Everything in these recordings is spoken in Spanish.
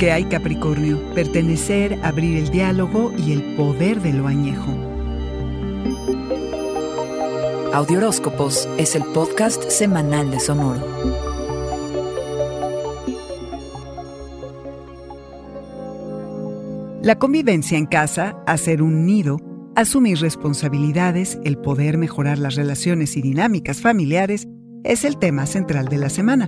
¿Qué hay Capricornio? Pertenecer, abrir el diálogo y el poder de lo añejo. Audioróscopos es el podcast semanal de Sonoro. La convivencia en casa, hacer un nido, asumir responsabilidades, el poder mejorar las relaciones y dinámicas familiares es el tema central de la semana.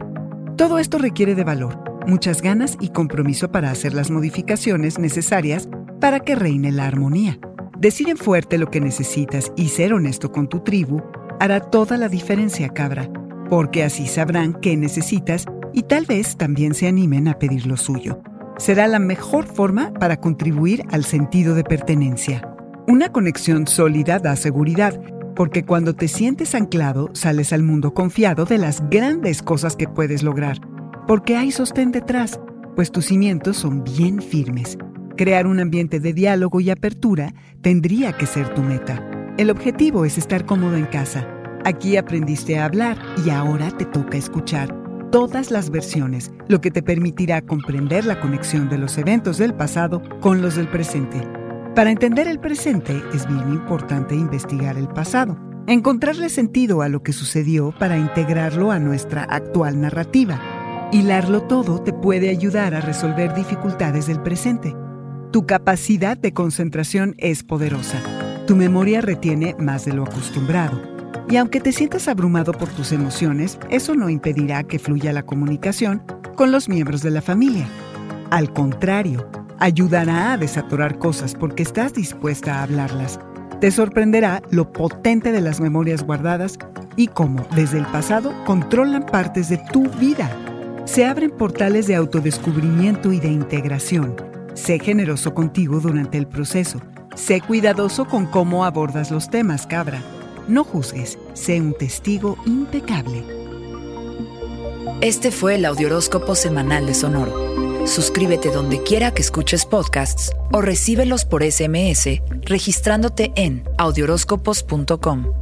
Todo esto requiere de valor muchas ganas y compromiso para hacer las modificaciones necesarias para que reine la armonía. Decir en fuerte lo que necesitas y ser honesto con tu tribu hará toda la diferencia, cabra, porque así sabrán qué necesitas y tal vez también se animen a pedir lo suyo. Será la mejor forma para contribuir al sentido de pertenencia. Una conexión sólida da seguridad, porque cuando te sientes anclado sales al mundo confiado de las grandes cosas que puedes lograr porque hay sostén detrás, pues tus cimientos son bien firmes. Crear un ambiente de diálogo y apertura tendría que ser tu meta. El objetivo es estar cómodo en casa. Aquí aprendiste a hablar y ahora te toca escuchar todas las versiones, lo que te permitirá comprender la conexión de los eventos del pasado con los del presente. Para entender el presente es bien importante investigar el pasado, encontrarle sentido a lo que sucedió para integrarlo a nuestra actual narrativa Hilarlo todo te puede ayudar a resolver dificultades del presente. Tu capacidad de concentración es poderosa. Tu memoria retiene más de lo acostumbrado. Y aunque te sientas abrumado por tus emociones, eso no impedirá que fluya la comunicación con los miembros de la familia. Al contrario, ayudará a desatorar cosas porque estás dispuesta a hablarlas. Te sorprenderá lo potente de las memorias guardadas y cómo desde el pasado controlan partes de tu vida se abren portales de autodescubrimiento y de integración. Sé generoso contigo durante el proceso. Sé cuidadoso con cómo abordas los temas, cabra. No juzgues, sé un testigo impecable. Este fue el Audioróscopo Semanal de Sonoro. Suscríbete donde quiera que escuches podcasts o recíbelos por SMS registrándote en audioróscopos.com.